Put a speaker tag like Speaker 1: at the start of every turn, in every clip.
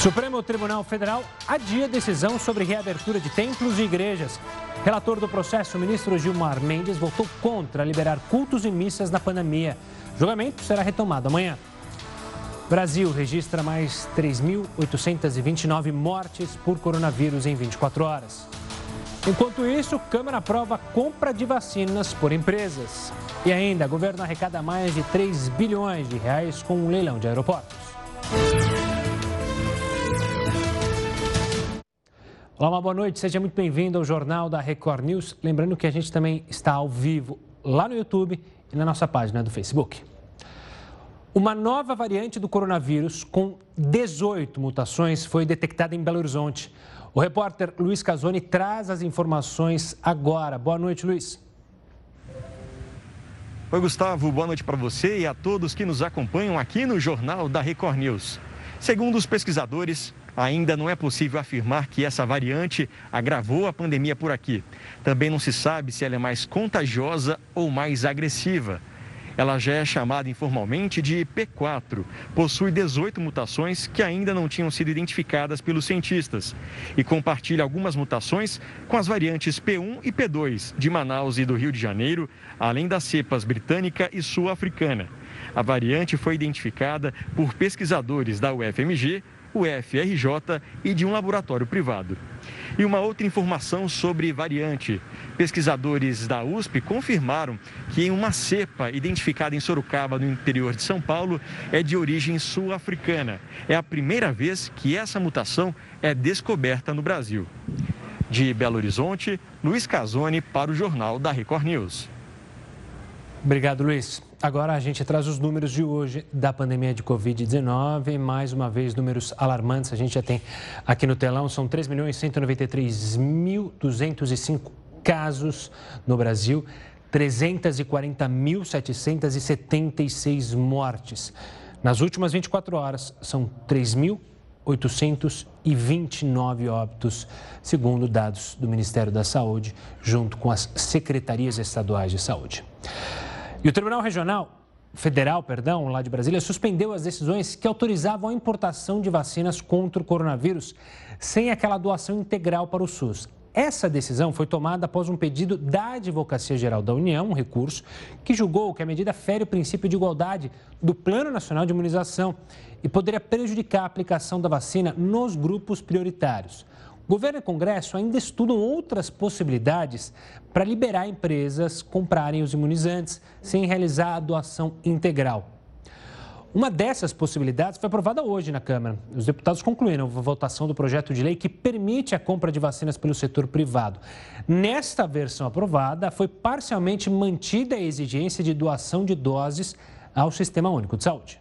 Speaker 1: Supremo Tribunal Federal adia decisão sobre reabertura de templos e igrejas. Relator do processo, o ministro Gilmar Mendes, votou contra liberar cultos e missas na pandemia. O julgamento será retomado amanhã. Brasil registra mais 3.829 mortes por coronavírus em 24 horas. Enquanto isso, Câmara aprova compra de vacinas por empresas. E ainda, governo arrecada mais de 3 bilhões de reais com um leilão de aeroportos. Olá, uma boa noite, seja muito bem-vindo ao Jornal da Record News. Lembrando que a gente também está ao vivo lá no YouTube e na nossa página do Facebook. Uma nova variante do coronavírus com 18 mutações foi detectada em Belo Horizonte. O repórter Luiz Casoni traz as informações agora. Boa noite, Luiz.
Speaker 2: Oi, Gustavo. Boa noite para você e a todos que nos acompanham aqui no Jornal da Record News. Segundo os pesquisadores, Ainda não é possível afirmar que essa variante agravou a pandemia por aqui. Também não se sabe se ela é mais contagiosa ou mais agressiva. Ela já é chamada informalmente de P4. Possui 18 mutações que ainda não tinham sido identificadas pelos cientistas e compartilha algumas mutações com as variantes P1 e P2 de Manaus e do Rio de Janeiro, além das cepas britânica e sul-africana. A variante foi identificada por pesquisadores da UFMG, o FRJ e de um laboratório privado. E uma outra informação sobre variante. Pesquisadores da USP confirmaram que uma cepa identificada em Sorocaba, no interior de São Paulo, é de origem sul-africana. É a primeira vez que essa mutação é descoberta no Brasil. De Belo Horizonte, Luiz Casoni para o Jornal da Record News.
Speaker 1: Obrigado, Luiz. Agora a gente traz os números de hoje da pandemia de Covid-19. Mais uma vez, números alarmantes. A gente já tem aqui no telão, são 3.193.205 casos no Brasil, 340.776 mortes. Nas últimas 24 horas, são 3.829 óbitos, segundo dados do Ministério da Saúde, junto com as secretarias estaduais de saúde. E o Tribunal Regional Federal, perdão, lá de Brasília, suspendeu as decisões que autorizavam a importação de vacinas contra o coronavírus sem aquela doação integral para o SUS. Essa decisão foi tomada após um pedido da Advocacia Geral da União, um recurso, que julgou que a medida fere o princípio de igualdade do Plano Nacional de Imunização e poderia prejudicar a aplicação da vacina nos grupos prioritários. Governo e Congresso ainda estudam outras possibilidades para liberar empresas comprarem os imunizantes sem realizar a doação integral. Uma dessas possibilidades foi aprovada hoje na Câmara. Os deputados concluíram a votação do projeto de lei que permite a compra de vacinas pelo setor privado. Nesta versão aprovada, foi parcialmente mantida a exigência de doação de doses ao Sistema Único de Saúde.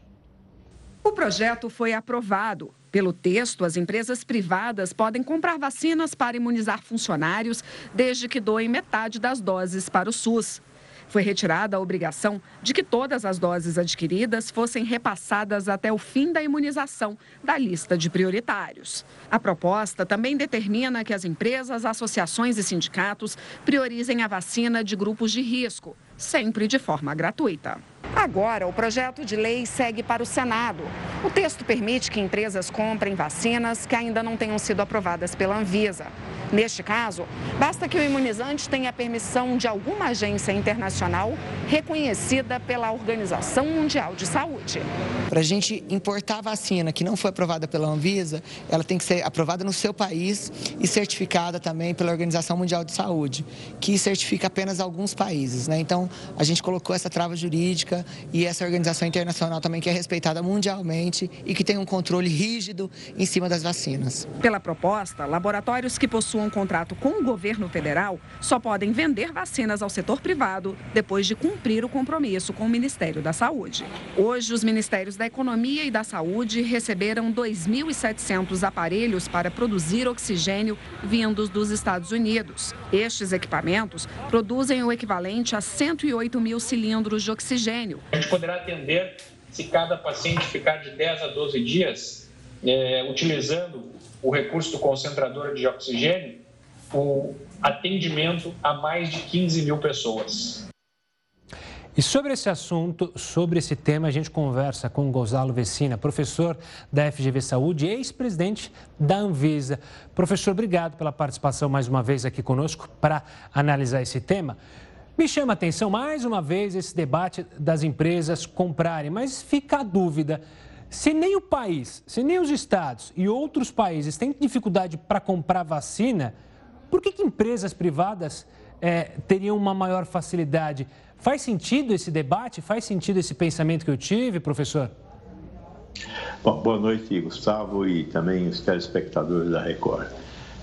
Speaker 3: O projeto foi aprovado. Pelo texto, as empresas privadas podem comprar vacinas para imunizar funcionários, desde que doem metade das doses para o SUS. Foi retirada a obrigação de que todas as doses adquiridas fossem repassadas até o fim da imunização da lista de prioritários. A proposta também determina que as empresas, associações e sindicatos priorizem a vacina de grupos de risco, sempre de forma gratuita. Agora, o projeto de lei segue para o Senado. O texto permite que empresas comprem vacinas que ainda não tenham sido aprovadas pela Anvisa. Neste caso, basta que o imunizante tenha permissão de alguma agência internacional reconhecida pela Organização Mundial de Saúde.
Speaker 4: Para a gente importar vacina que não foi aprovada pela Anvisa, ela tem que ser aprovada no seu país e certificada também pela Organização Mundial de Saúde, que certifica apenas alguns países. Né? Então, a gente colocou essa trava jurídica e essa organização internacional também que é respeitada mundialmente e que tem um controle rígido em cima das vacinas.
Speaker 3: Pela proposta, laboratórios que possuem possuam um contrato com o governo federal só podem vender vacinas ao setor privado depois de cumprir o compromisso com o Ministério da Saúde. Hoje, os Ministérios da Economia e da Saúde receberam 2.700 aparelhos para produzir oxigênio vindos dos Estados Unidos. Estes equipamentos produzem o equivalente a 108 mil cilindros de oxigênio.
Speaker 5: A gente poderá atender se cada paciente ficar de 10 a 12 dias é, utilizando o recurso do concentrador de oxigênio, o atendimento a mais de 15 mil pessoas.
Speaker 1: E sobre esse assunto, sobre esse tema, a gente conversa com Gonzalo Vecina, professor da FGV Saúde e ex-presidente da Anvisa. Professor, obrigado pela participação mais uma vez aqui conosco para analisar esse tema. Me chama a atenção mais uma vez esse debate das empresas comprarem, mas fica a dúvida. Se nem o país, se nem os estados e outros países têm dificuldade para comprar vacina, por que, que empresas privadas é, teriam uma maior facilidade? Faz sentido esse debate? Faz sentido esse pensamento que eu tive, professor?
Speaker 6: Bom, boa noite, Gustavo, e também os telespectadores da Record.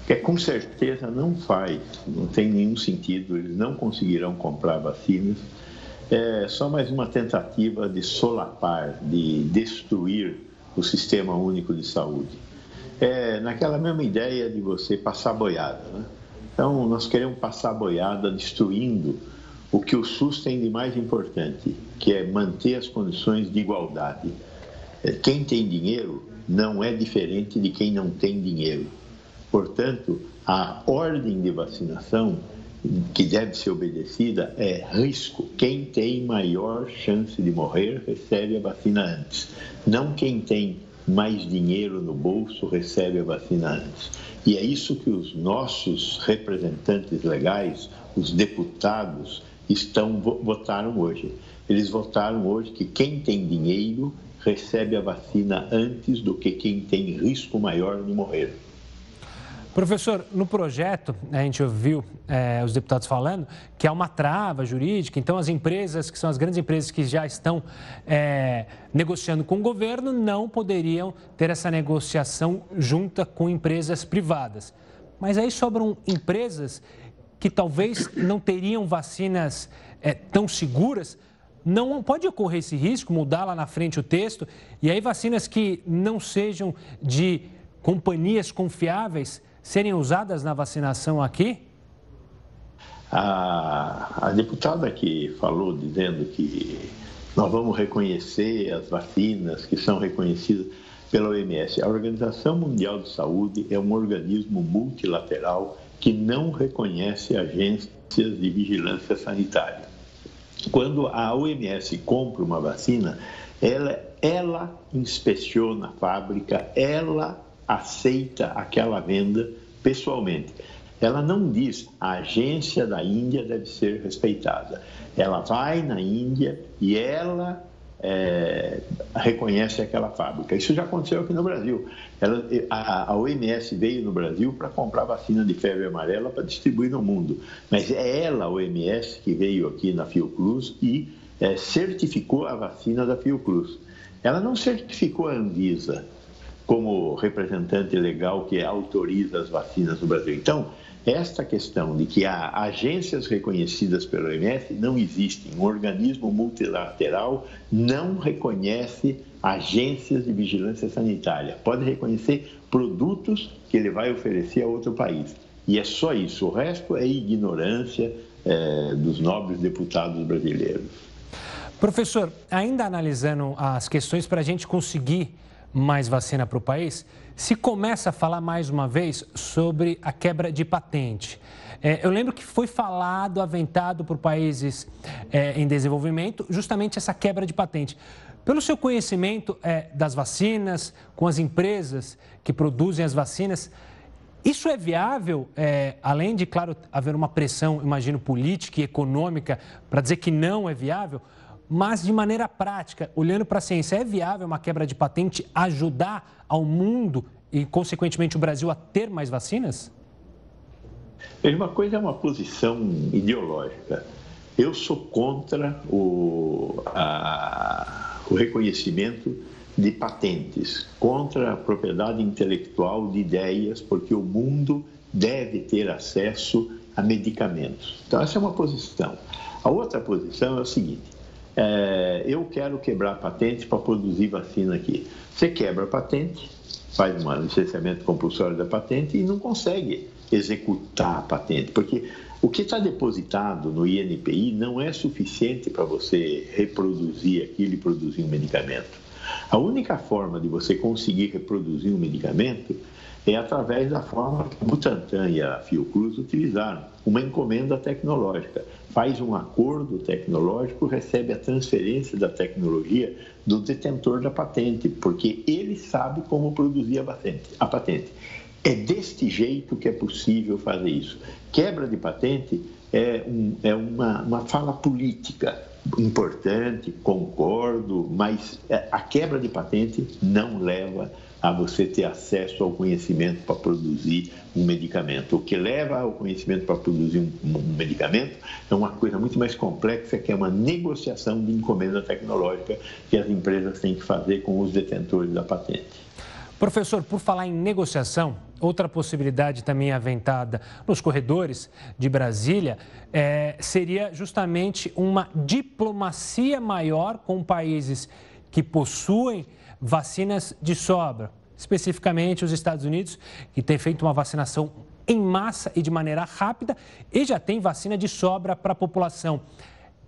Speaker 6: Que com certeza não faz, não tem nenhum sentido, eles não conseguirão comprar vacinas. É só mais uma tentativa de solapar, de destruir o sistema único de saúde. É naquela mesma ideia de você passar boiada. Né? Então, nós queremos passar boiada destruindo o que o SUS tem de mais importante, que é manter as condições de igualdade. É, quem tem dinheiro não é diferente de quem não tem dinheiro. Portanto, a ordem de vacinação que deve ser obedecida é risco. Quem tem maior chance de morrer recebe a vacina antes. Não quem tem mais dinheiro no bolso recebe a vacina antes. E é isso que os nossos representantes legais, os deputados, estão votaram hoje. Eles votaram hoje que quem tem dinheiro recebe a vacina antes do que quem tem risco maior de morrer.
Speaker 1: Professor, no projeto, a gente ouviu é, os deputados falando que há uma trava jurídica, então as empresas, que são as grandes empresas que já estão é, negociando com o governo, não poderiam ter essa negociação junta com empresas privadas. Mas aí sobram empresas que talvez não teriam vacinas é, tão seguras, não pode ocorrer esse risco, mudar lá na frente o texto, e aí vacinas que não sejam de companhias confiáveis serem usadas na vacinação aqui?
Speaker 6: A, a deputada que falou dizendo que nós vamos reconhecer as vacinas que são reconhecidas pela OMS. A Organização Mundial de Saúde é um organismo multilateral que não reconhece agências de vigilância sanitária. Quando a OMS compra uma vacina, ela, ela inspeciona a fábrica, ela aceita aquela venda pessoalmente. Ela não diz a agência da Índia deve ser respeitada. Ela vai na Índia e ela é, reconhece aquela fábrica. Isso já aconteceu aqui no Brasil. Ela, a, a, OMS veio no Brasil para comprar vacina de febre amarela para distribuir no mundo. Mas é ela, a OMS, que veio aqui na Fiocruz e é, certificou a vacina da Fiocruz. Ela não certificou a Anvisa como representante legal que autoriza as vacinas no Brasil. Então, esta questão de que há agências reconhecidas pela OMS não existe. Um organismo multilateral não reconhece agências de vigilância sanitária. Pode reconhecer produtos que ele vai oferecer a outro país. E é só isso. O resto é ignorância é, dos nobres deputados brasileiros.
Speaker 1: Professor, ainda analisando as questões para a gente conseguir mais vacina para o país, se começa a falar mais uma vez sobre a quebra de patente. É, eu lembro que foi falado, aventado por países é, em desenvolvimento, justamente essa quebra de patente. Pelo seu conhecimento é, das vacinas, com as empresas que produzem as vacinas, isso é viável, é, além de, claro, haver uma pressão, imagino, política e econômica para dizer que não é viável? Mas de maneira prática, olhando para a ciência, é viável uma quebra de patente ajudar ao mundo e, consequentemente, o Brasil a ter mais vacinas?
Speaker 6: Uma coisa é uma posição ideológica. Eu sou contra o, a, o reconhecimento de patentes, contra a propriedade intelectual de ideias, porque o mundo deve ter acesso a medicamentos. Então, essa é uma posição. A outra posição é o seguinte: é, eu quero quebrar patente para produzir vacina aqui. Você quebra a patente, faz um licenciamento compulsório da patente e não consegue executar a patente, porque o que está depositado no INPI não é suficiente para você reproduzir aquilo e produzir um medicamento. A única forma de você conseguir reproduzir um medicamento é através da forma que o Butantan e a Fiocruz utilizaram, uma encomenda tecnológica. Faz um acordo tecnológico, recebe a transferência da tecnologia do detentor da patente, porque ele sabe como produzir a patente. A patente. É deste jeito que é possível fazer isso. Quebra de patente é, um, é uma, uma fala política importante, concordo, mas é, a quebra de patente não leva a você ter acesso ao conhecimento para produzir um medicamento. O que leva ao conhecimento para produzir um, um, medicamento é uma coisa muito mais complexa, que é uma negociação de encomenda tecnológica que as empresas têm que fazer com os detentores da patente.
Speaker 1: Professor, por falar em negociação, outra possibilidade também aventada nos corredores de Brasília é, seria justamente uma diplomacia maior com países que possuem vacinas de sobra, especificamente os Estados Unidos, que tem feito uma vacinação em massa e de maneira rápida e já tem vacina de sobra para a população.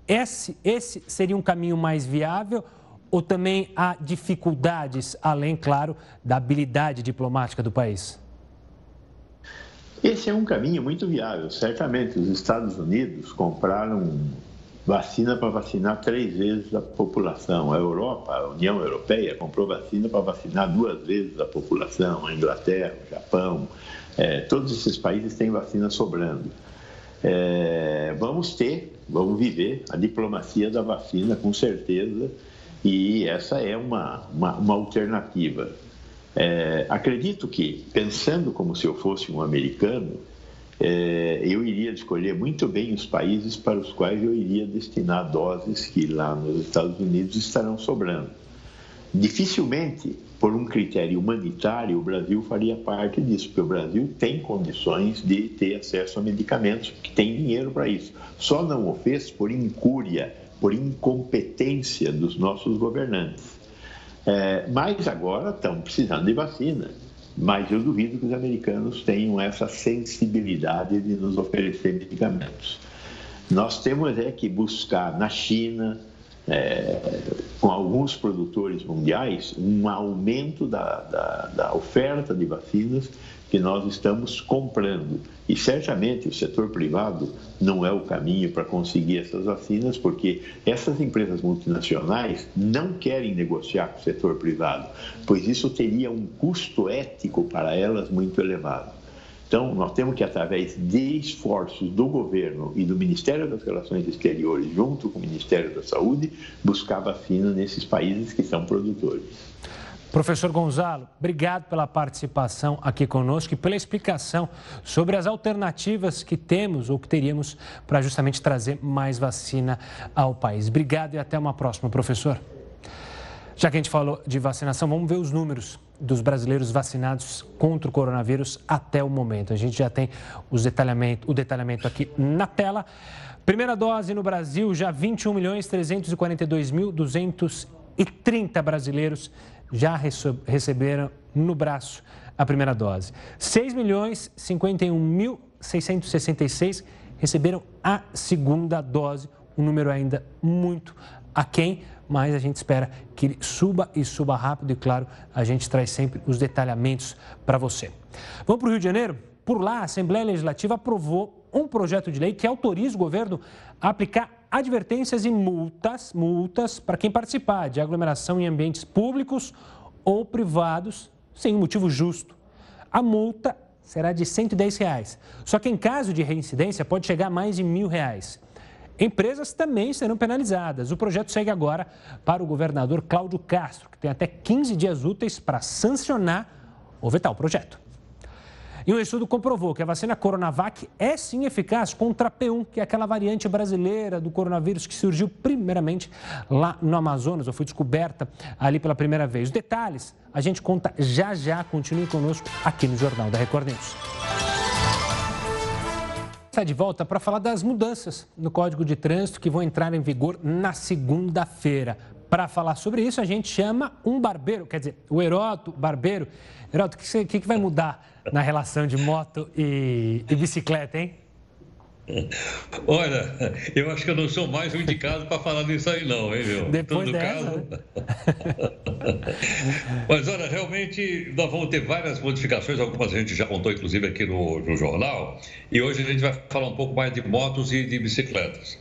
Speaker 1: Esse, esse seria um caminho mais viável ou também há dificuldades, além, claro, da habilidade diplomática do país?
Speaker 6: Esse é um caminho muito viável. Certamente os Estados Unidos compraram vacina para vacinar três vezes a população. A Europa, a União Europeia, comprou vacina para vacinar duas vezes a população. A Inglaterra, o Japão, é, todos esses países têm vacina sobrando. É, vamos ter, vamos viver a diplomacia da vacina com certeza e essa é uma, uma, uma alternativa. É, acredito que, pensando como se eu fosse um americano, é, eu iria escolher muito bem os países para os quais eu iria destinar doses que lá nos Estados Unidos estarão sobrando. Dificilmente, por um critério humanitário, o Brasil faria parte disso, porque o Brasil tem condições de ter acesso a medicamentos, que tem dinheiro para isso. Só não o fez por incúria por incompetência dos nossos governantes. É, mas agora estão precisando de vacina. Mas eu duvido que os americanos tenham essa sensibilidade de nos oferecer medicamentos. Nós temos é que buscar na China, é, com alguns produtores mundiais, um aumento da, da, da oferta de vacinas que nós estamos comprando. E certamente o setor privado não é o caminho para conseguir essas vacinas, porque essas empresas multinacionais não querem negociar com o setor privado, pois isso teria um custo ético para elas muito elevado. Então, nós temos que, através de esforços do governo e do Ministério das Relações Exteriores, junto com o Ministério da Saúde, buscar vacina nesses países que são produtores.
Speaker 1: Professor Gonzalo, obrigado pela participação aqui conosco e pela explicação sobre as alternativas que temos ou que teríamos para justamente trazer mais vacina ao país. Obrigado e até uma próxima, professor. Já que a gente falou de vacinação, vamos ver os números dos brasileiros vacinados contra o coronavírus até o momento. A gente já tem os detalhamento, o detalhamento aqui na tela. Primeira dose no Brasil, já 21 milhões 342 mil 230 brasileiros já receberam no braço a primeira dose. 6 milhões 51 mil 666 receberam a segunda dose, um número ainda muito aquém, mas a gente espera que ele suba e suba rápido e, claro, a gente traz sempre os detalhamentos para você. Vamos para o Rio de Janeiro? Por lá, a Assembleia Legislativa aprovou um projeto de lei que autoriza o governo a aplicar advertências e multas, multas para quem participar de aglomeração em ambientes públicos ou privados sem motivo justo. A multa será de 110 reais. Só que em caso de reincidência pode chegar a mais de mil reais. Empresas também serão penalizadas. O projeto segue agora para o governador Cláudio Castro, que tem até 15 dias úteis para sancionar ou vetar o projeto. E um estudo comprovou que a vacina Coronavac é sim eficaz contra a P1, que é aquela variante brasileira do coronavírus que surgiu primeiramente lá no Amazonas, ou foi descoberta ali pela primeira vez. Os detalhes a gente conta já já. Continue conosco aqui no Jornal da Record News está de volta para falar das mudanças no Código de Trânsito que vão entrar em vigor na segunda-feira. Para falar sobre isso, a gente chama um barbeiro, quer dizer, o Heroto Barbeiro. Heroto, o que, que, que vai mudar na relação de moto e, e bicicleta, hein?
Speaker 7: Olha, eu acho que eu não sou mais o indicado para falar disso aí, não, hein, meu?
Speaker 1: Depois dessa, caso. Né?
Speaker 7: Mas olha, realmente nós vamos ter várias modificações, algumas a gente já contou, inclusive, aqui no, no jornal, e hoje a gente vai falar um pouco mais de motos e de bicicletas.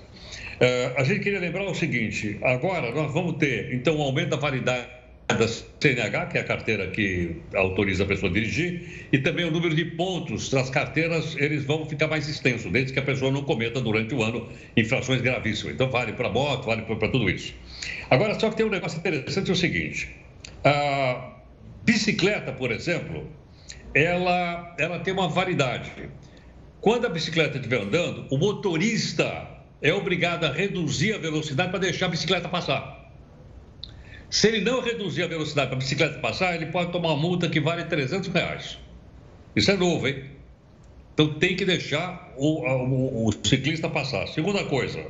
Speaker 7: Uh, a gente queria lembrar o seguinte: agora nós vamos ter, então, um aumento da validade da CNH, que é a carteira que autoriza a pessoa a dirigir, e também o número de pontos das carteiras, eles vão ficar mais extensos, desde que a pessoa não cometa durante o ano infrações gravíssimas. Então, vale para moto, vale para tudo isso. Agora, só que tem um negócio interessante, é o seguinte, a bicicleta, por exemplo, ela, ela tem uma validade. Quando a bicicleta estiver andando, o motorista é obrigado a reduzir a velocidade para deixar a bicicleta passar. Se ele não reduzir a velocidade para a bicicleta passar, ele pode tomar uma multa que vale 300 reais. Isso é novo, hein? Então tem que deixar o, o, o ciclista passar. Segunda coisa,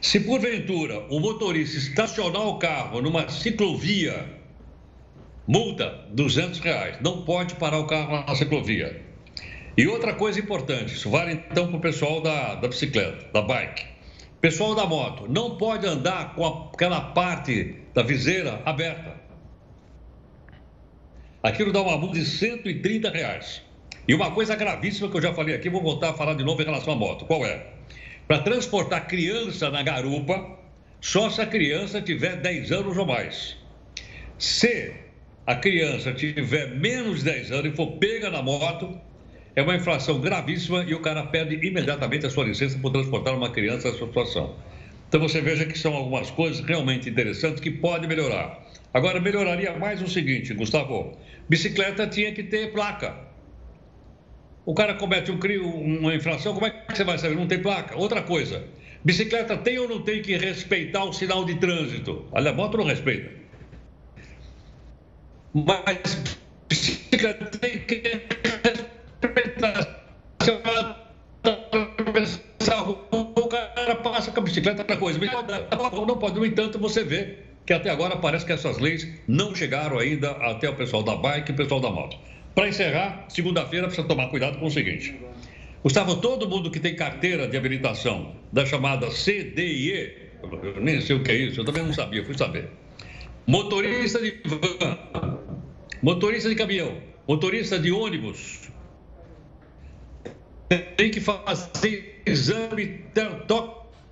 Speaker 7: se porventura o motorista estacionar o carro numa ciclovia, multa 200 reais. Não pode parar o carro na ciclovia. E outra coisa importante, isso vale então para o pessoal da, da bicicleta, da bike. Pessoal da moto, não pode andar com aquela parte da viseira aberta. Aquilo dá uma multa de 130 reais. E uma coisa gravíssima que eu já falei aqui, vou voltar a falar de novo em relação à moto. Qual é? Para transportar criança na garupa, só se a criança tiver 10 anos ou mais. Se a criança tiver menos de 10 anos e for pega na moto, é uma infração gravíssima e o cara perde imediatamente a sua licença por transportar uma criança nessa situação. Então você veja que são algumas coisas realmente interessantes que podem melhorar. Agora, melhoraria mais o seguinte, Gustavo: bicicleta tinha que ter placa. O cara comete um crime, uma infração, como é que você vai saber? Não tem placa. Outra coisa: bicicleta tem ou não tem que respeitar o sinal de trânsito? A moto não respeita. Mas bicicleta tem que o cara a bicicleta outra coisa. Não pode, no entanto, você vê que até agora parece que essas leis não chegaram ainda até o pessoal da bike e o pessoal da moto. Para encerrar, segunda-feira precisa tomar cuidado com o seguinte. Gustavo, todo mundo que tem carteira de habilitação da chamada CDIE, eu nem sei o que é isso, eu também não sabia, fui saber. Motorista de van, motorista de caminhão, motorista de ônibus, tem que fazer exame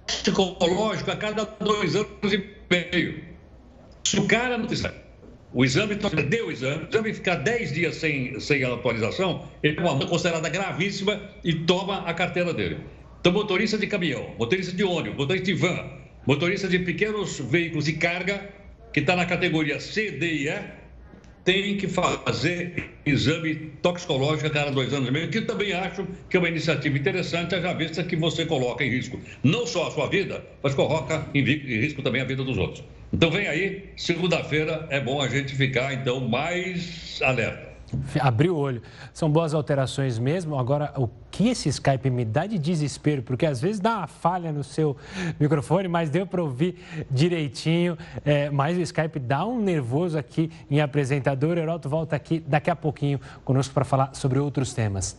Speaker 7: toxicológico a cada dois anos e meio. Se o cara não fizer o exame, deu o exame, o exame ficar 10 dias sem, sem atualização, ele é uma multa considerada gravíssima e toma a carteira dele. Então, motorista de caminhão, motorista de ônibus, motorista de van, motorista de pequenos veículos de carga, que está na categoria C, D e E, tem que fazer exame toxicológico a cada dois anos e meio, que também acho que é uma iniciativa interessante, já vista que você coloca em risco não só a sua vida, mas coloca em risco também a vida dos outros. Então vem aí, segunda-feira é bom a gente ficar então mais alerta.
Speaker 1: Abrir o olho. São boas alterações mesmo. Agora, o que esse Skype me dá de desespero, porque às vezes dá uma falha no seu microfone, mas deu para ouvir direitinho. É, mas o Skype dá um nervoso aqui em apresentador. Heraldo volta aqui daqui a pouquinho conosco para falar sobre outros temas.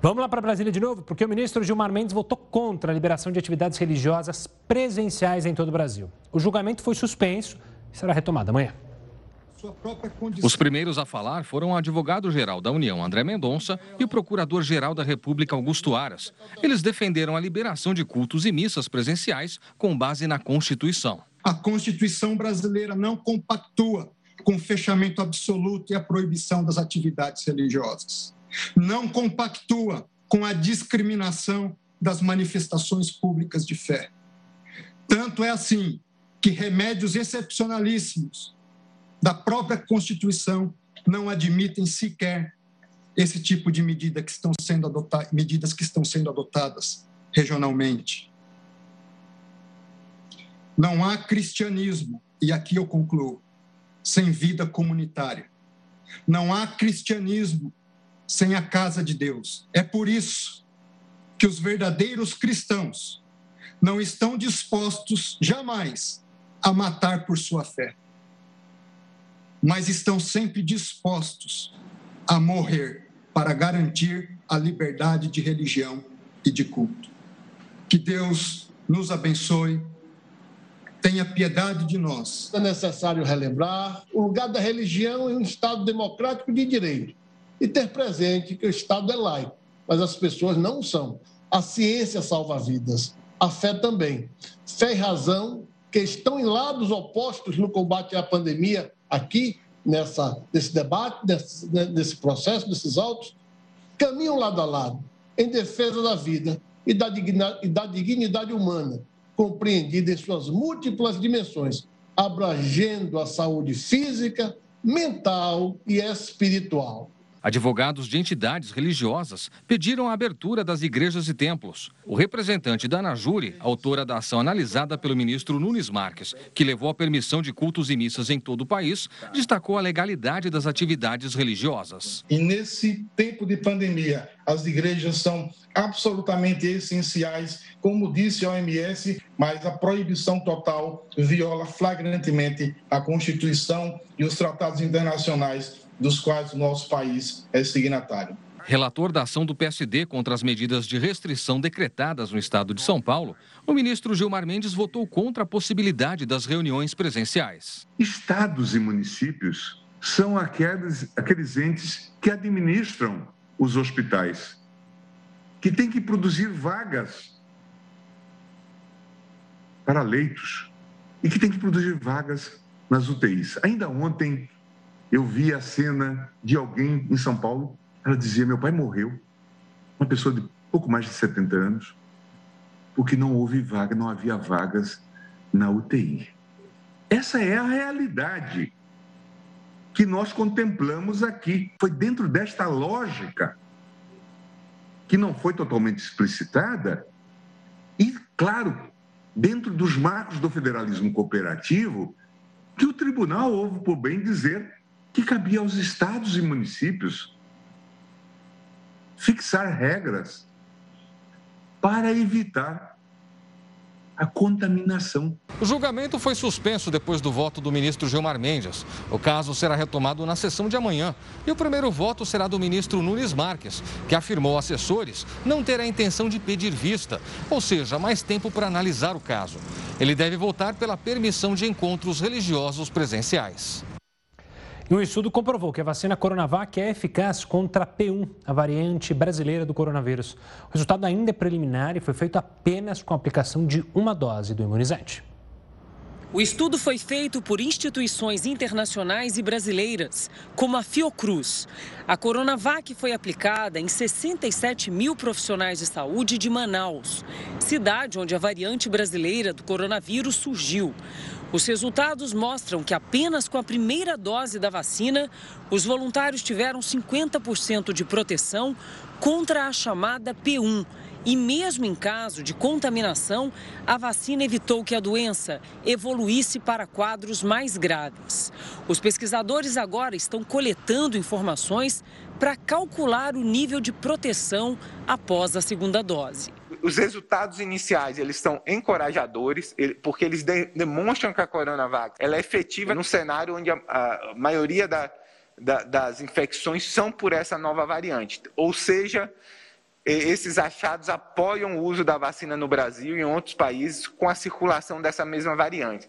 Speaker 1: Vamos lá para Brasília de novo, porque o ministro Gilmar Mendes votou contra a liberação de atividades religiosas presenciais em todo o Brasil. O julgamento foi suspenso e será retomado amanhã.
Speaker 8: Os primeiros a falar foram o advogado-geral da União, André Mendonça, e o procurador-geral da República, Augusto Aras. Eles defenderam a liberação de cultos e missas presenciais com base na Constituição.
Speaker 9: A Constituição brasileira não compactua com o fechamento absoluto e a proibição das atividades religiosas. Não compactua com a discriminação das manifestações públicas de fé. Tanto é assim que remédios excepcionalíssimos da própria Constituição não admitem sequer esse tipo de medida que estão sendo adotadas, medidas que estão sendo adotadas regionalmente. Não há cristianismo, e aqui eu concluo, sem vida comunitária. Não há cristianismo sem a casa de Deus. É por isso que os verdadeiros cristãos não estão dispostos jamais a matar por sua fé mas estão sempre dispostos a morrer para garantir a liberdade de religião e de culto. Que Deus nos abençoe. Tenha piedade de nós.
Speaker 10: É necessário relembrar o lugar da religião em um Estado democrático de direito e ter presente que o Estado é laico, mas as pessoas não são. A ciência salva vidas, a fé também. Fé e razão, que estão em lados opostos no combate à pandemia, aqui, nessa, nesse debate, nesse, nesse processo, desses autos, caminham lado a lado, em defesa da vida e da, e da dignidade humana, compreendida em suas múltiplas dimensões, abrangendo a saúde física, mental e espiritual.
Speaker 8: Advogados de entidades religiosas pediram a abertura das igrejas e templos. O representante da Anajure, autora da ação analisada pelo ministro Nunes Marques, que levou a permissão de cultos e missas em todo o país, destacou a legalidade das atividades religiosas.
Speaker 11: E nesse tempo de pandemia, as igrejas são absolutamente essenciais, como disse a OMS, mas a proibição total viola flagrantemente a Constituição e os tratados internacionais dos quais o nosso país é signatário.
Speaker 8: Relator da ação do PSD contra as medidas de restrição decretadas no estado de São Paulo, o ministro Gilmar Mendes votou contra a possibilidade das reuniões presenciais.
Speaker 12: Estados e municípios são aqueles, aqueles entes que administram os hospitais, que têm que produzir vagas para leitos e que têm que produzir vagas nas UTIs. Ainda ontem, eu vi a cena de alguém em São Paulo. Ela dizia: Meu pai morreu, uma pessoa de pouco mais de 70 anos, porque não houve vaga, não havia vagas na UTI. Essa é a realidade que nós contemplamos aqui. Foi dentro desta lógica, que não foi totalmente explicitada, e, claro, dentro dos marcos do federalismo cooperativo, que o tribunal houve por bem dizer que cabia aos estados e municípios fixar regras para evitar a contaminação.
Speaker 8: O julgamento foi suspenso depois do voto do ministro Gilmar Mendes. O caso será retomado na sessão de amanhã. E o primeiro voto será do ministro Nunes Marques, que afirmou a assessores não ter a intenção de pedir vista, ou seja, mais tempo para analisar o caso. Ele deve votar pela permissão de encontros religiosos presenciais.
Speaker 1: Um estudo comprovou que a vacina Coronavac é eficaz contra a P1, a variante brasileira do coronavírus. O resultado ainda é preliminar e foi feito apenas com a aplicação de uma dose do imunizante.
Speaker 13: O estudo foi feito por instituições internacionais e brasileiras, como a Fiocruz. A Coronavac foi aplicada em 67 mil profissionais de saúde de Manaus, cidade onde a variante brasileira do coronavírus surgiu. Os resultados mostram que apenas com a primeira dose da vacina, os voluntários tiveram 50% de proteção contra a chamada P1. E mesmo em caso de contaminação, a vacina evitou que a doença evoluísse para quadros mais graves. Os pesquisadores agora estão coletando informações para calcular o nível de proteção após a segunda dose
Speaker 14: os resultados iniciais eles são encorajadores, porque eles de, demonstram que a Coronavac ela é efetiva num cenário onde a, a maioria da, da, das infecções são por essa nova variante. Ou seja, esses achados apoiam o uso da vacina no Brasil e em outros países com a circulação dessa mesma variante.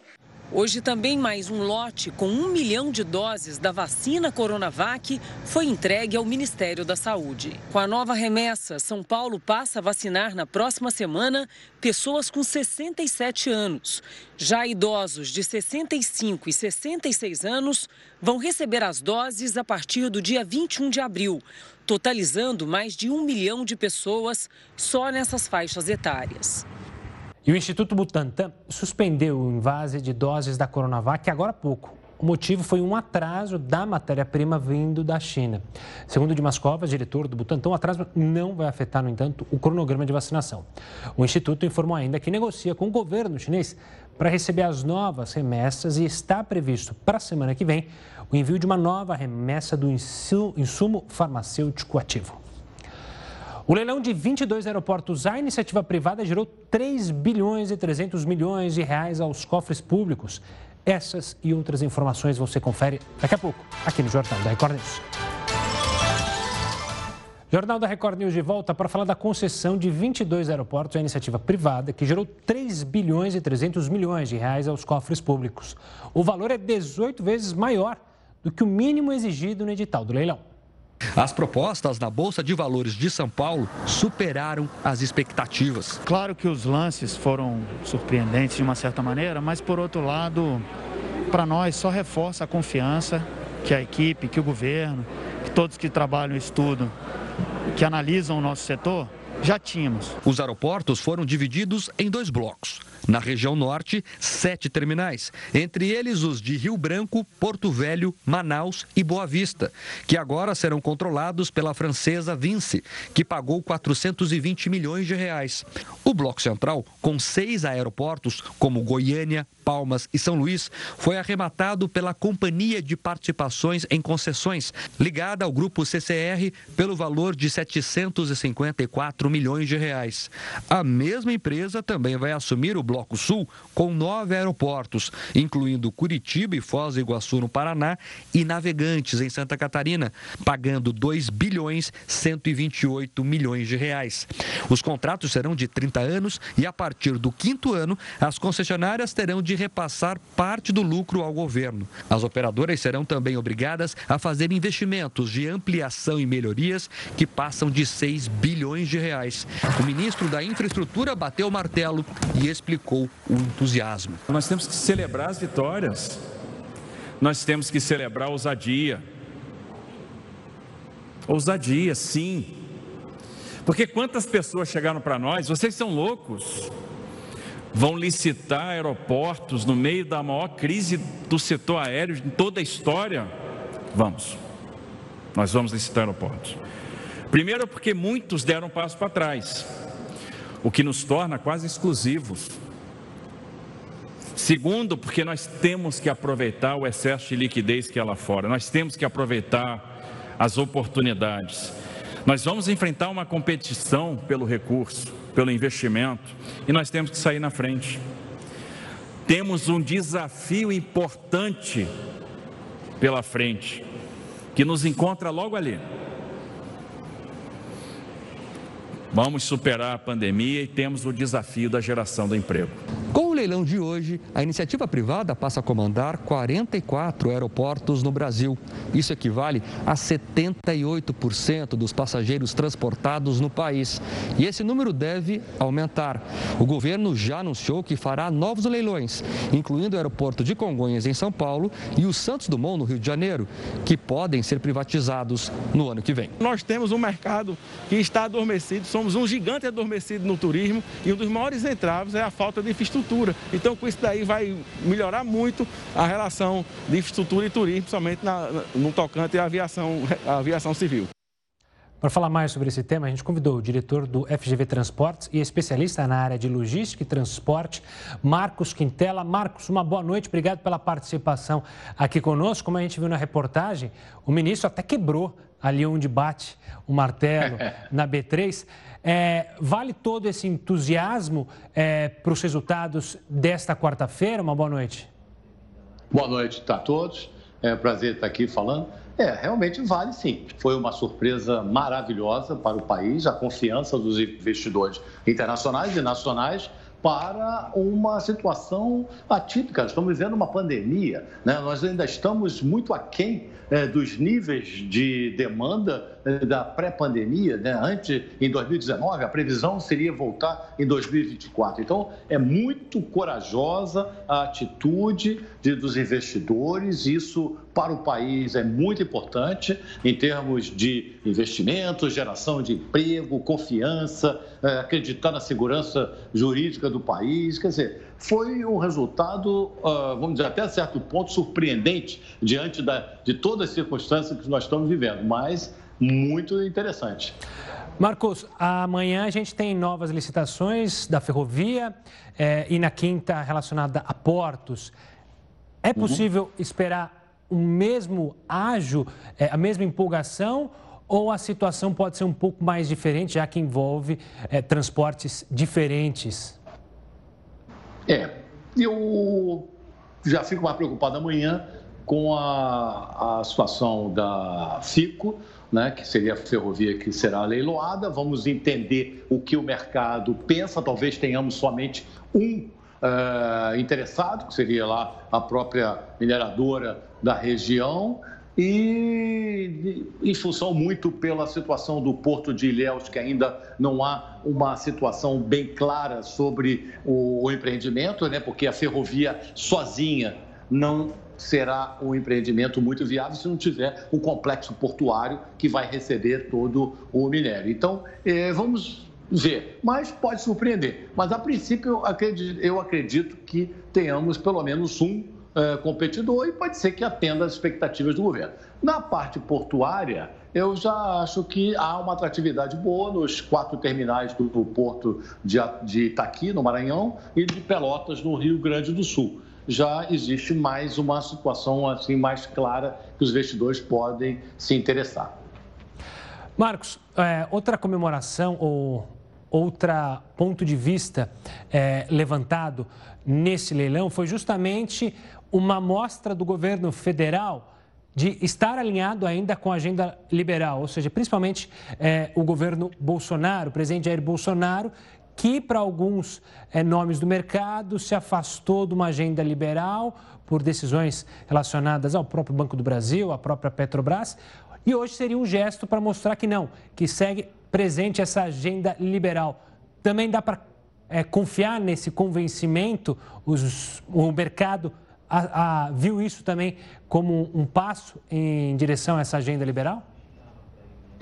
Speaker 13: Hoje também mais um lote com um milhão de doses da vacina Coronavac foi entregue ao Ministério da Saúde. Com a nova remessa, São Paulo passa a vacinar na próxima semana pessoas com 67 anos. Já idosos de 65 e 66 anos vão receber as doses a partir do dia 21 de abril, totalizando mais de um milhão de pessoas só nessas faixas etárias.
Speaker 1: E o Instituto Butantan suspendeu o invase de doses da Coronavac agora há pouco. O motivo foi um atraso da matéria-prima vindo da China. Segundo Dimas Covas, diretor do Butantan, o atraso não vai afetar, no entanto, o cronograma de vacinação. O Instituto informou ainda que negocia com o governo chinês para receber as novas remessas e está previsto para a semana que vem o envio de uma nova remessa do insumo farmacêutico ativo. O leilão de 22 aeroportos à iniciativa privada gerou 3 bilhões e 300 milhões de reais aos cofres públicos. Essas e outras informações você confere daqui a pouco, aqui no Jornal da Record News. Jornal da Record News de volta para falar da concessão de 22 aeroportos à iniciativa privada, que gerou 3 bilhões e 300 milhões de reais aos cofres públicos. O valor é 18 vezes maior do que o mínimo exigido no edital do leilão.
Speaker 15: As propostas na Bolsa de Valores de São Paulo superaram as expectativas.
Speaker 16: Claro que os lances foram surpreendentes de uma certa maneira, mas por outro lado, para nós só reforça a confiança que a equipe, que o governo, que todos que trabalham e estudam que analisam o nosso setor, já tínhamos.
Speaker 15: Os aeroportos foram divididos em dois blocos. Na região norte, sete terminais, entre eles os de Rio Branco, Porto Velho, Manaus e Boa Vista, que agora serão controlados pela francesa Vinci, que pagou 420 milhões de reais. O bloco central, com seis aeroportos, como Goiânia, Palmas e São Luís, foi arrematado pela Companhia de Participações em Concessões, ligada ao grupo CCR pelo valor de 754 milhões de reais. A mesma empresa também vai assumir o Bloco Sul com nove aeroportos, incluindo Curitiba e Foz do Iguaçu no Paraná e Navegantes em Santa Catarina, pagando 2 bilhões 128 milhões de reais. Os contratos serão de 30 anos e a partir do quinto ano, as concessionárias terão de repassar parte do lucro ao governo. As operadoras serão também obrigadas a fazer investimentos de ampliação e melhorias que passam de 6 bilhões de reais. O ministro da Infraestrutura bateu o martelo e explicou o entusiasmo.
Speaker 17: Nós temos que celebrar as vitórias. Nós temos que celebrar a ousadia. Ousadia, sim. Porque quantas pessoas chegaram para nós, vocês são loucos vão licitar aeroportos no meio da maior crise do setor aéreo em toda a história? Vamos. Nós vamos licitar aeroportos. Primeiro, porque muitos deram um passo para trás, o que nos torna quase exclusivos. Segundo, porque nós temos que aproveitar o excesso de liquidez que há lá fora, nós temos que aproveitar as oportunidades. Nós vamos enfrentar uma competição pelo recurso, pelo investimento, e nós temos que sair na frente. Temos um desafio importante pela frente, que nos encontra logo ali. Vamos superar a pandemia e temos o desafio da geração do emprego.
Speaker 15: Leilão de hoje, a iniciativa privada passa a comandar 44 aeroportos no Brasil. Isso equivale a 78% dos passageiros transportados no país. E esse número deve aumentar. O governo já anunciou que fará novos leilões, incluindo o aeroporto de Congonhas, em São Paulo, e o Santos Dumont, no Rio de Janeiro, que podem ser privatizados no ano que vem.
Speaker 18: Nós temos um mercado que está adormecido, somos um gigante adormecido no turismo e um dos maiores entraves é a falta de infraestrutura infraestrutura. Então, com isso daí vai melhorar muito a relação de infraestrutura e turismo, principalmente na, no tocante à aviação, à aviação civil.
Speaker 1: Para falar mais sobre esse tema, a gente convidou o diretor do FGV Transportes e especialista na área de logística e transporte, Marcos Quintela. Marcos, uma boa noite, obrigado pela participação aqui conosco. Como a gente viu na reportagem, o ministro até quebrou ali onde bate o martelo na B3. É, vale todo esse entusiasmo é, para os resultados desta quarta-feira? Uma boa noite.
Speaker 19: Boa noite a todos. É um prazer estar aqui falando. É, realmente vale sim. Foi uma surpresa maravilhosa para o país, a confiança dos investidores internacionais e nacionais para uma situação atípica. Estamos vivendo uma pandemia, né? nós ainda estamos muito aquém é, dos níveis de demanda da pré-pandemia, né? antes, em 2019, a previsão seria voltar em 2024. Então, é muito corajosa a atitude de, dos investidores, isso para o país é muito importante em termos de investimentos, geração de emprego, confiança, é, acreditar na segurança jurídica do país. Quer dizer, foi um resultado, uh, vamos dizer, até certo ponto surpreendente diante da, de todas as circunstâncias que nós estamos vivendo, mas muito interessante.
Speaker 1: Marcos, amanhã a gente tem novas licitações da ferrovia é, e na quinta relacionada a portos. É uhum. possível uhum. esperar o mesmo ágio, é, a mesma empolgação ou a situação pode ser um pouco mais diferente, já que envolve é, transportes diferentes?
Speaker 19: É, eu já fico mais preocupado amanhã com a, a situação da FICO, né, que seria a ferrovia que será leiloada. Vamos entender o que o mercado pensa. Talvez tenhamos somente um uh, interessado, que seria lá a própria mineradora da região. E em função muito pela situação do Porto de Ilhéus, que ainda não há uma situação bem clara sobre o, o empreendimento, né? porque a ferrovia sozinha não será um empreendimento muito viável se não tiver um complexo portuário que vai receber todo o minério. Então, eh, vamos ver, mas pode surpreender. Mas, a princípio, eu acredito, eu acredito que tenhamos pelo menos um eh, competidor e pode ser que atenda às expectativas do governo. Na parte portuária, eu já acho que há uma atratividade boa nos quatro terminais do, do porto de, de Itaqui, no Maranhão, e de Pelotas, no Rio Grande do Sul já existe mais uma situação assim mais clara que os investidores podem se interessar.
Speaker 1: Marcos, é, outra comemoração ou outro ponto de vista é, levantado nesse leilão foi justamente uma mostra do governo federal de estar alinhado ainda com a agenda liberal, ou seja, principalmente é, o governo Bolsonaro, o presidente Jair Bolsonaro, que para alguns é, nomes do mercado se afastou de uma agenda liberal por decisões relacionadas ao próprio Banco do Brasil, à própria Petrobras, e hoje seria um gesto para mostrar que não, que segue presente essa agenda liberal. Também dá para é, confiar nesse convencimento, os, o mercado a, a, viu isso também como um passo em direção a essa agenda liberal?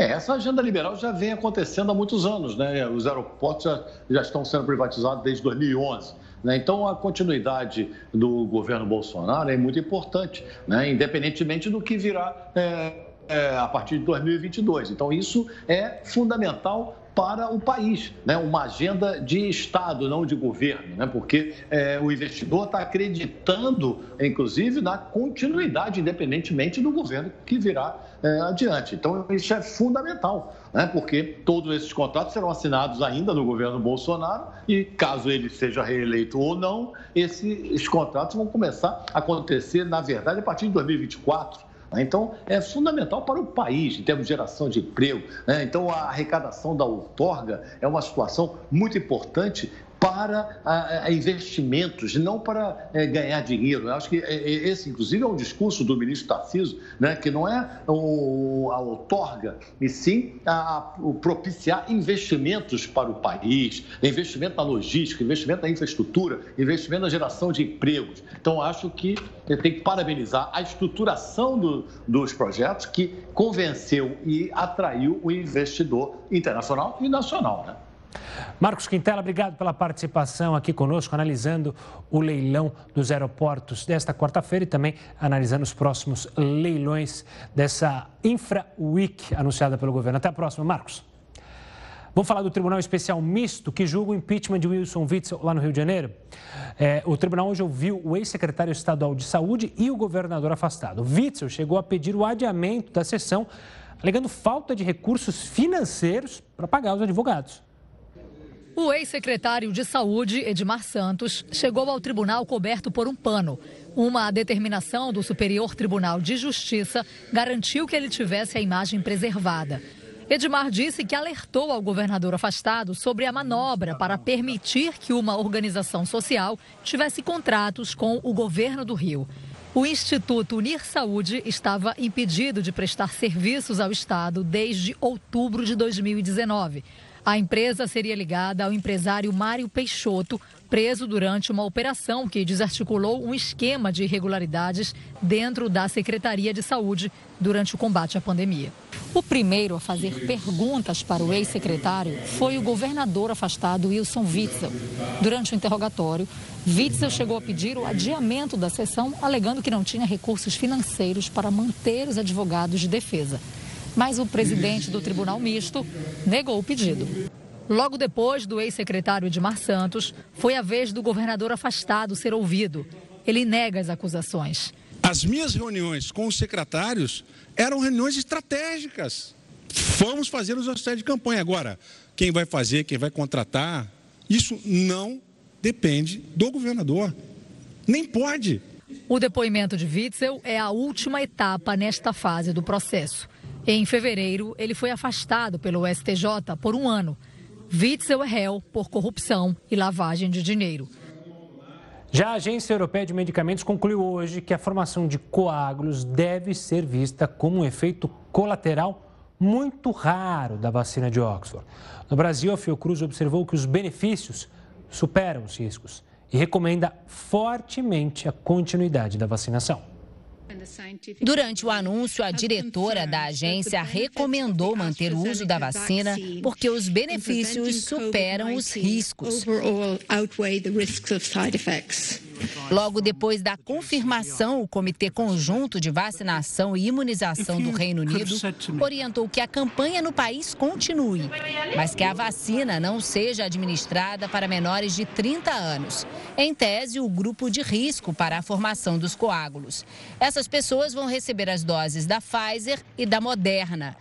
Speaker 19: É, essa agenda liberal já vem acontecendo há muitos anos, né? Os aeroportos já, já estão sendo privatizados desde 2011. Né? Então, a continuidade do governo Bolsonaro é muito importante, né? independentemente do que virá é, é, a partir de 2022. Então, isso é fundamental para o país, né? uma agenda de Estado, não de governo, né? porque é, o investidor está acreditando, inclusive, na continuidade, independentemente do governo que virá é, adiante. Então, isso é fundamental, né? porque todos esses contratos serão assinados ainda no governo Bolsonaro e, caso ele seja reeleito ou não, esses contratos vão começar a acontecer, na verdade, a partir de 2024. Né? Então, é fundamental para o país, em termos de geração de emprego. Né? Então, a arrecadação da outorga é uma situação muito importante para investimentos, não para é, ganhar dinheiro. Eu acho que é, é, esse, inclusive, é um discurso do ministro Tarcísio, né, que não é a outorga, e sim a, propiciar investimentos para o país, investimento na logística, investimento na infraestrutura, investimento na geração de empregos. Então, acho que tem que parabenizar a estruturação do, dos projetos que convenceu e atraiu o investidor internacional e nacional. Né?
Speaker 1: Marcos Quintela, obrigado pela participação aqui conosco, analisando o leilão dos aeroportos desta quarta-feira e também analisando os próximos leilões dessa Infra Week anunciada pelo governo. Até a próxima, Marcos. Vamos falar do Tribunal Especial Misto que julga o impeachment de Wilson Witzel lá no Rio de Janeiro. É, o tribunal hoje ouviu o ex-secretário estadual de Saúde e o governador afastado. Witzel chegou a pedir o adiamento da sessão, alegando falta de recursos financeiros para pagar os advogados.
Speaker 20: O ex-secretário de Saúde, Edmar Santos, chegou ao tribunal coberto por um pano. Uma determinação do Superior Tribunal de Justiça garantiu que ele tivesse a imagem preservada. Edmar disse que alertou ao governador afastado sobre a manobra para permitir que uma organização social tivesse contratos com o governo do Rio. O Instituto Unir Saúde estava impedido de prestar serviços ao Estado desde outubro de 2019. A empresa seria ligada ao empresário Mário Peixoto, preso durante uma operação que desarticulou um esquema de irregularidades dentro da Secretaria de Saúde durante o combate à pandemia. O primeiro a fazer perguntas para o ex-secretário foi o governador afastado Wilson Witzel. Durante o interrogatório, Witzel chegou a pedir o adiamento da sessão, alegando que não tinha recursos financeiros para manter os advogados de defesa mas o presidente do Tribunal Misto negou o pedido. Logo depois do ex-secretário Edmar Santos, foi a vez do governador afastado ser ouvido. Ele nega as acusações.
Speaker 21: As minhas reuniões com os secretários eram reuniões estratégicas. Fomos fazer os hospitais de campanha. Agora, quem vai fazer, quem vai contratar, isso não depende do governador. Nem pode.
Speaker 20: O depoimento de Witzel é a última etapa nesta fase do processo. Em fevereiro, ele foi afastado pelo STJ por um ano. Witzel é réu por corrupção e lavagem de dinheiro.
Speaker 1: Já a Agência Europeia de Medicamentos concluiu hoje que a formação de coágulos deve ser vista como um efeito colateral muito raro da vacina de Oxford. No Brasil, a Fiocruz observou que os benefícios superam os riscos e recomenda fortemente a continuidade da vacinação.
Speaker 22: Durante o anúncio, a diretora da agência recomendou manter o uso da vacina porque os benefícios superam os riscos. Logo depois da confirmação, o Comitê Conjunto de Vacinação e Imunização do Reino Unido orientou que a campanha no país continue, mas que a vacina não seja administrada para menores de 30 anos. Em tese, o grupo de risco para a formação dos coágulos. Essas pessoas vão receber as doses da Pfizer e da Moderna.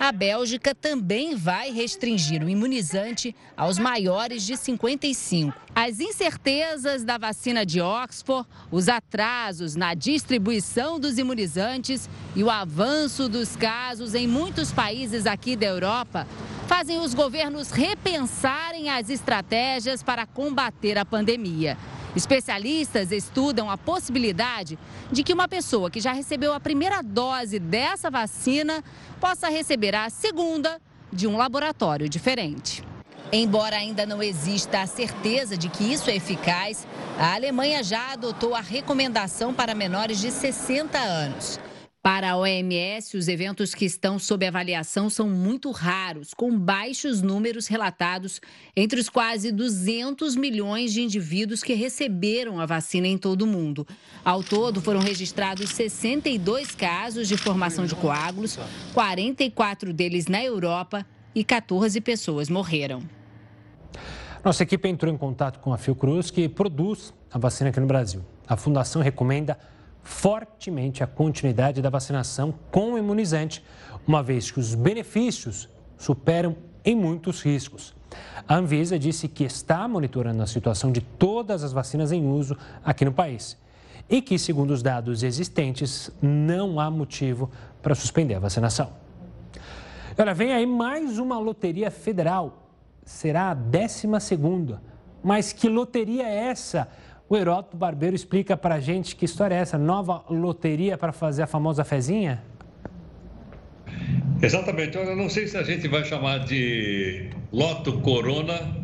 Speaker 22: A Bélgica também vai restringir o imunizante aos maiores de 55. As incertezas da vacina de Oxford, os atrasos na distribuição dos imunizantes e o avanço dos casos em muitos países aqui da Europa fazem os governos repensarem as estratégias para combater a pandemia. Especialistas estudam a possibilidade de que uma pessoa que já recebeu a primeira dose dessa vacina possa receber a segunda de um laboratório diferente. Embora ainda não exista a certeza de que isso é eficaz, a Alemanha já adotou a recomendação para menores de 60 anos. Para a OMS, os eventos que estão sob avaliação são muito raros, com baixos números relatados entre os quase 200 milhões de indivíduos que receberam a vacina em todo o mundo. Ao todo, foram registrados 62 casos de formação de coágulos, 44 deles na Europa e 14 pessoas morreram.
Speaker 1: Nossa equipe entrou em contato com a Fiocruz, que produz a vacina aqui no Brasil. A fundação recomenda fortemente a continuidade da vacinação com o imunizante, uma vez que os benefícios superam em muitos riscos. A Anvisa disse que está monitorando a situação de todas as vacinas em uso aqui no país e que, segundo os dados existentes, não há motivo para suspender a vacinação. Olha, vem aí mais uma loteria federal. Será a décima segunda. Mas que loteria é essa? O Heródoto Barbeiro explica para a gente que história é essa, nova loteria para fazer a famosa fezinha?
Speaker 7: Exatamente. Olha, não sei se a gente vai chamar de Loto Corona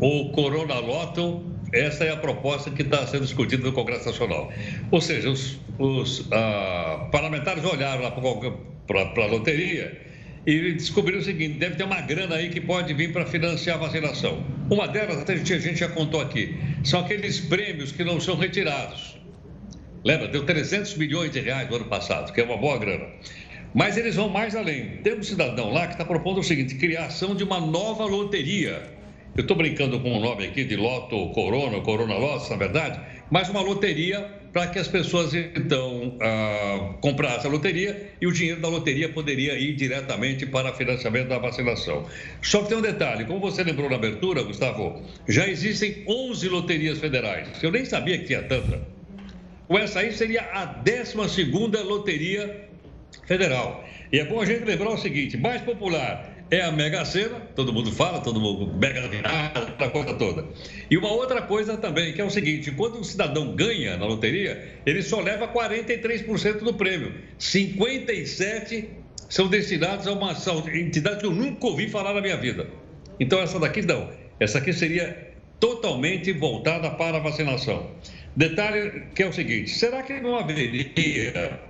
Speaker 7: ou Corona Loto. Essa é a proposta que está sendo discutida no Congresso Nacional. Ou seja, os, os ah, parlamentares olharam lá para a loteria e descobriram o seguinte: deve ter uma grana aí que pode vir para financiar a vacinação. Uma delas, até a gente já contou aqui, são aqueles prêmios que não são retirados. Lembra, deu 300 milhões de reais no ano passado, que é uma boa grana. Mas eles vão mais além. Tem um cidadão lá que está propondo o seguinte: criação de uma nova loteria. Eu estou brincando com o nome aqui de Loto Corona, Corona Loto, na verdade, mas uma loteria para que as pessoas então ah, comprassem a loteria e o dinheiro da loteria poderia ir diretamente para financiamento da vacinação. Só que tem um detalhe, como você lembrou na abertura, Gustavo, já existem 11 loterias federais. Eu nem sabia que tinha tanta. Com essa aí seria a 12 loteria federal. E é bom a gente lembrar o seguinte, mais popular é a Mega Sena, todo mundo fala, todo mundo mega virada, a coisa toda. E uma outra coisa também, que é o seguinte: quando o cidadão ganha na loteria, ele só leva 43% do prêmio. 57% são destinados a uma entidade que eu nunca ouvi falar na minha vida. Então, essa daqui não. Essa aqui seria totalmente voltada para a vacinação. Detalhe que é o seguinte: será que não haveria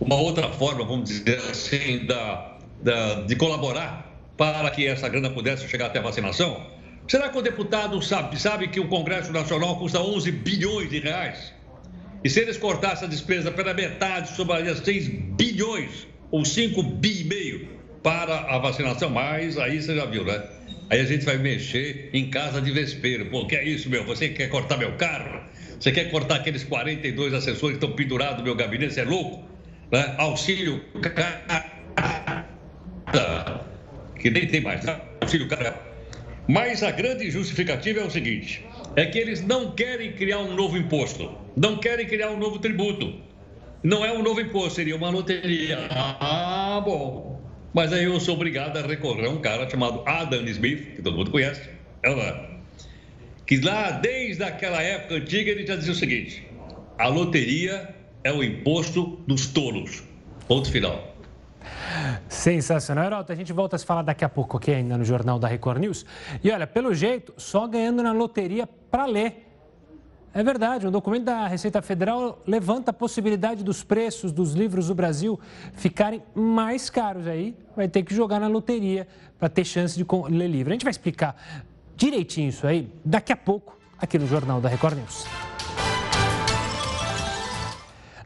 Speaker 7: uma outra forma, vamos dizer assim, da, da, de colaborar para que essa grana pudesse chegar até a vacinação? Será que o deputado sabe, sabe que o Congresso Nacional custa 11 bilhões de reais? E se eles cortassem a despesa pela metade, sobraria 6 bilhões ou 5 bi e meio para a vacinação? Mas aí você já viu, né? Aí a gente vai mexer em casa de vespeiro. Pô, que é isso, meu? Você quer cortar meu carro? Você quer cortar aqueles 42 assessores que estão pendurados no meu gabinete? Você é louco? Né? Auxílio que nem tem mais, tá? auxílio cara. Mas a grande justificativa é o seguinte: é que eles não querem criar um novo imposto, não querem criar um novo tributo. Não é um novo imposto, seria uma loteria. Ah, bom. Mas aí eu sou obrigado a recorrer a um cara chamado Adam Smith, que todo mundo conhece, que lá desde aquela época antiga ele já dizia o seguinte: a loteria é o imposto dos tolos. Ponto final.
Speaker 1: Sensacional. Heraldo, a gente volta a se falar daqui a pouco aqui ainda no Jornal da Record News. E olha, pelo jeito, só ganhando na loteria para ler. É verdade, um documento da Receita Federal levanta a possibilidade dos preços dos livros do Brasil ficarem mais caros. Aí vai ter que jogar na loteria para ter chance de ler livro. A gente vai explicar direitinho isso aí daqui a pouco aqui no Jornal da Record News.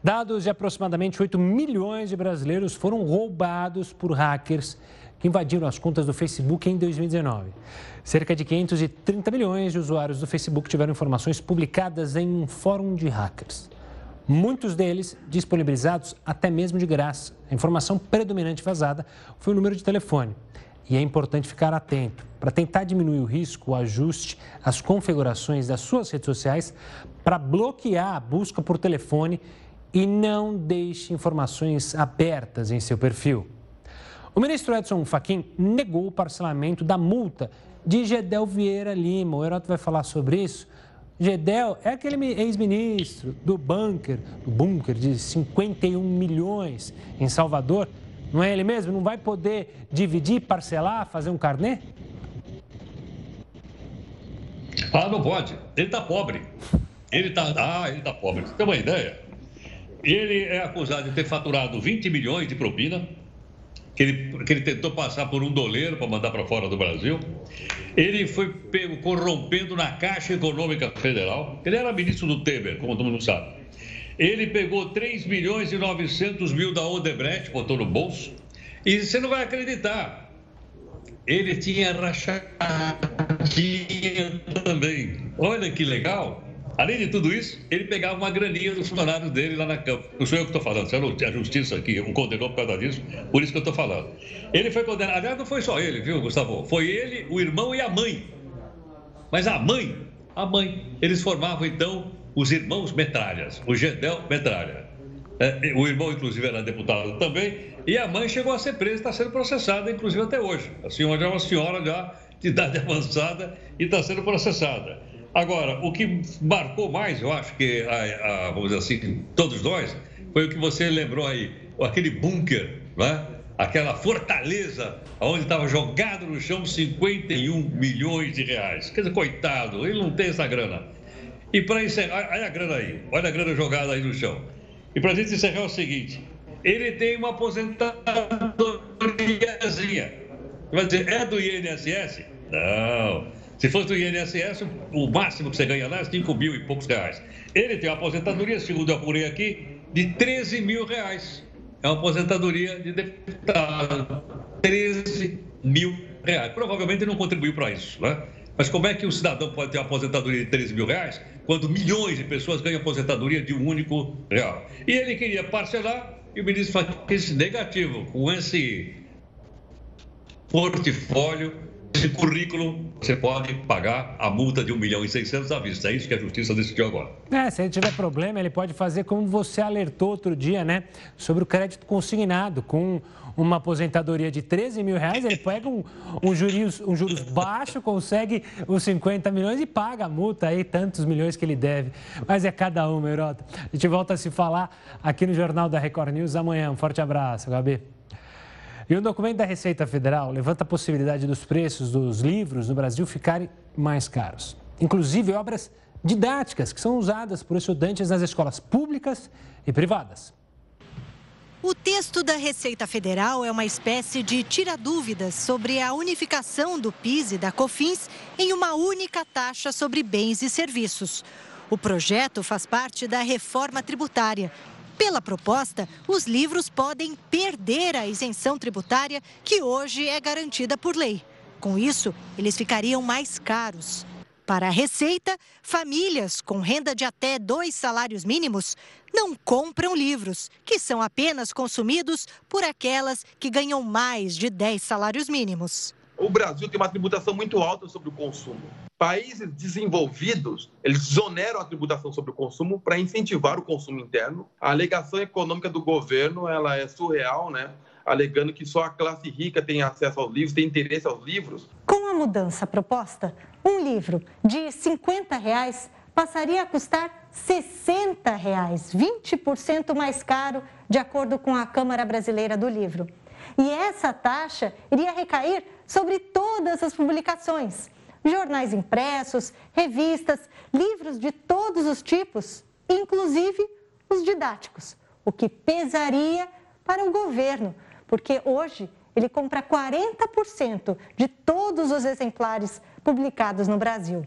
Speaker 1: Dados de aproximadamente 8 milhões de brasileiros foram roubados por hackers que invadiram as contas do Facebook em 2019. Cerca de 530 milhões de usuários do Facebook tiveram informações publicadas em um fórum de hackers. Muitos deles disponibilizados até mesmo de graça. A informação predominante vazada foi o número de telefone. E é importante ficar atento para tentar diminuir o risco, ajuste, as configurações das suas redes sociais para bloquear a busca por telefone e não deixe informações abertas em seu perfil. O ministro Edson Fachin negou o parcelamento da multa de Gedel Vieira Lima. O Heroto vai falar sobre isso. Gedel é aquele ex-ministro do bunker, do bunker de 51 milhões em Salvador. Não é ele mesmo? Não vai poder dividir, parcelar, fazer um carnê?
Speaker 7: Ah, não pode. Ele está pobre. Ele está. Ah, ele está pobre. Você tem uma ideia? Ele é acusado de ter faturado 20 milhões de propina, que ele, que ele tentou passar por um doleiro para mandar para fora do Brasil. Ele foi pego corrompendo na Caixa Econômica Federal. Ele era ministro do Temer, como todo mundo sabe. Ele pegou 3 milhões e 900 mil da Odebrecht, botou no bolso. E você não vai acreditar. Ele tinha rachadinha também. Olha que legal. Além de tudo isso, ele pegava uma graninha dos funcionários dele lá na campo. Não sou eu que estou falando, a justiça aqui o condenou por causa disso, por isso que eu estou falando. Ele foi condenado, aliás, não foi só ele, viu, Gustavo? Foi ele, o irmão e a mãe. Mas a mãe, a mãe, eles formavam então os irmãos Metralhas, o Gedel Metralha. É, o irmão, inclusive, era deputado também, e a mãe chegou a ser presa, está sendo processada, inclusive até hoje. A senhora é uma senhora já de idade avançada e está sendo processada. Agora, o que marcou mais, eu acho que, a, a, vamos dizer assim, todos nós, foi o que você lembrou aí, aquele bunker, né? aquela fortaleza onde estava jogado no chão 51 milhões de reais. Quer dizer, coitado, ele não tem essa grana. E para encerrar, olha a grana aí, olha a grana jogada aí no chão. E para a gente encerrar é o seguinte, ele tem uma aposentadoriazinha. Vai dizer, é do INSS? Não. Se fosse do INSS, o máximo que você ganha lá é 5 mil e poucos reais. Ele tem uma aposentadoria, segundo eu apurei aqui, de 13 mil reais. É uma aposentadoria de deputado. 13 mil reais. Provavelmente ele não contribuiu para isso, né? Mas como é que um cidadão pode ter uma aposentadoria de 13 mil reais quando milhões de pessoas ganham aposentadoria de um único real? E ele queria parcelar e o ministro fez negativo com esse portfólio esse currículo, você pode pagar a multa de 1 milhão e 600 à vista. É isso que a justiça decidiu agora.
Speaker 1: É, se ele tiver problema, ele pode fazer como você alertou outro dia, né? Sobre o crédito consignado. Com uma aposentadoria de 13 mil reais, ele pega um, um, juros, um juros baixo, consegue os 50 milhões e paga a multa aí, tantos milhões que ele deve. Mas é cada um, Eurota. A gente volta a se falar aqui no Jornal da Record News amanhã. Um forte abraço, Gabi. E o documento da Receita Federal levanta a possibilidade dos preços dos livros no Brasil ficarem mais caros. Inclusive obras didáticas que são usadas por estudantes nas escolas públicas e privadas.
Speaker 23: O texto da Receita Federal é uma espécie de tira-dúvidas sobre a unificação do PIS e da COFINS em uma única taxa sobre bens e serviços. O projeto faz parte da reforma tributária pela proposta, os livros podem perder a isenção tributária que hoje é garantida por lei. Com isso, eles ficariam mais caros. Para a Receita, famílias com renda de até dois salários mínimos não compram livros, que são apenas consumidos por aquelas que ganham mais de 10 salários mínimos.
Speaker 24: O Brasil tem uma tributação muito alta sobre o consumo.
Speaker 25: Países desenvolvidos, eles desoneram a tributação sobre o consumo para incentivar o consumo interno. A alegação econômica do governo, ela é surreal, né? Alegando que só a classe rica tem acesso aos livros, tem interesse aos livros.
Speaker 23: Com a mudança proposta, um livro de 50 reais passaria a custar 60 reais, 20% mais caro, de acordo com a Câmara Brasileira do Livro. E essa taxa iria recair sobre todas as publicações, jornais impressos, revistas, livros de todos os tipos, inclusive os didáticos, o que pesaria para o governo, porque hoje ele compra 40% de todos os exemplares publicados no Brasil.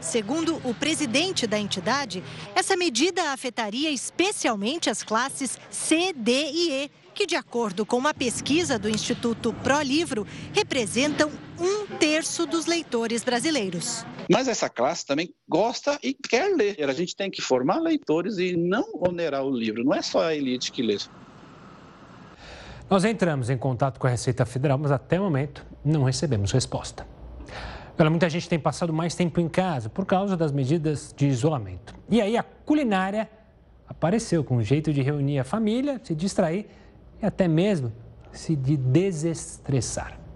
Speaker 23: Segundo o presidente da entidade, essa medida afetaria especialmente as classes C, D e E, que, de acordo com uma pesquisa do Instituto Pro Livro, representam um terço dos leitores brasileiros.
Speaker 24: Mas essa classe também gosta e quer ler. A gente tem que formar leitores e não onerar o livro. Não é só a elite que lê.
Speaker 1: Nós entramos em contato com a Receita Federal, mas até o momento não recebemos resposta. Olha, muita gente tem passado mais tempo em casa por causa das medidas de isolamento. E aí a culinária apareceu com um jeito de reunir a família, se distrair e até mesmo se de desestressar.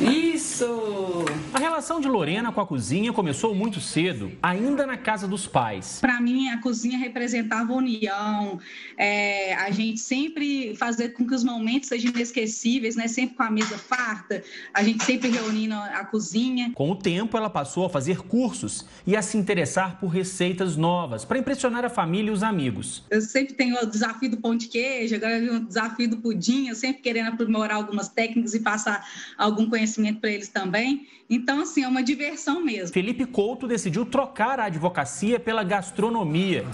Speaker 26: Isso! A relação de Lorena com a cozinha começou muito cedo, ainda na casa dos pais.
Speaker 27: Para mim, a cozinha representava união, é, a gente sempre fazer com que os momentos sejam inesquecíveis, né? Sempre com a mesa farta, a gente sempre reunindo a cozinha.
Speaker 26: Com o tempo, ela passou a fazer cursos e a se interessar por receitas novas para impressionar a família e os amigos.
Speaker 27: Eu sempre tenho o desafio do pão de queijo, agora o desafio do pudim, eu sempre querendo aprimorar algumas técnicas e passar algum conhecimento para eles também. Então, assim, é uma diversão mesmo.
Speaker 26: Felipe Couto decidiu trocar a advocacia pela gastronomia.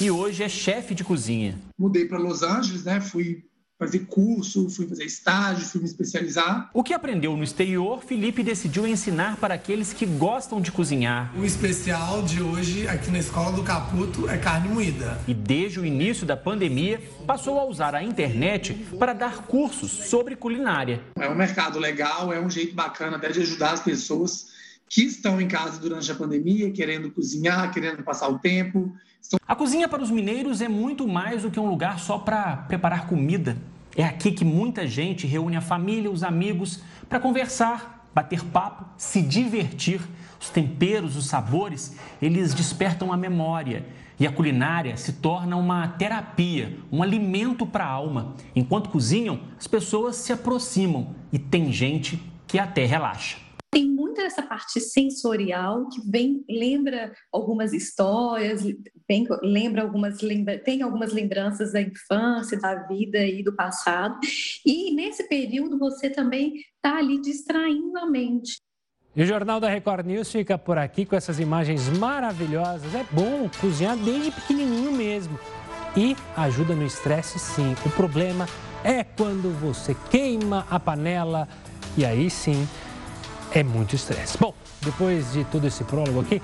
Speaker 26: E hoje é chefe de cozinha.
Speaker 28: Mudei para Los Angeles, né? Fui fazer curso, fui fazer estágio, fui me especializar.
Speaker 26: O que aprendeu no exterior, Felipe decidiu ensinar para aqueles que gostam de cozinhar.
Speaker 28: O especial de hoje aqui na Escola do Caputo é carne moída.
Speaker 26: E desde o início da pandemia, passou a usar a internet para dar cursos sobre culinária.
Speaker 28: É um mercado legal, é um jeito bacana até de ajudar as pessoas que estão em casa durante a pandemia, querendo cozinhar, querendo passar o tempo.
Speaker 26: A cozinha para os mineiros é muito mais do que um lugar só para preparar comida. É aqui que muita gente reúne a família, os amigos, para conversar, bater papo, se divertir. Os temperos, os sabores, eles despertam a memória. E a culinária se torna uma terapia, um alimento para a alma. Enquanto cozinham, as pessoas se aproximam e tem gente que até relaxa
Speaker 29: tem muito essa parte sensorial que vem lembra algumas histórias, vem, lembra algumas lembra, tem algumas lembranças da infância, da vida e do passado. E nesse período você também está ali distraindo a mente.
Speaker 1: E o Jornal da Record News fica por aqui com essas imagens maravilhosas. É bom cozinhar desde pequenininho mesmo. E ajuda no estresse, sim. O problema é quando você queima a panela e aí sim é muito estresse. Bom, depois de todo esse prólogo aqui,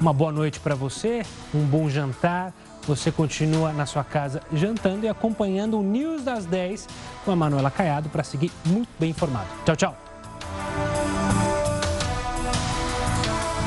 Speaker 1: uma boa noite para você, um bom jantar. Você continua na sua casa jantando e acompanhando o News das 10 com a Manuela Caiado para seguir muito bem informado. Tchau, tchau.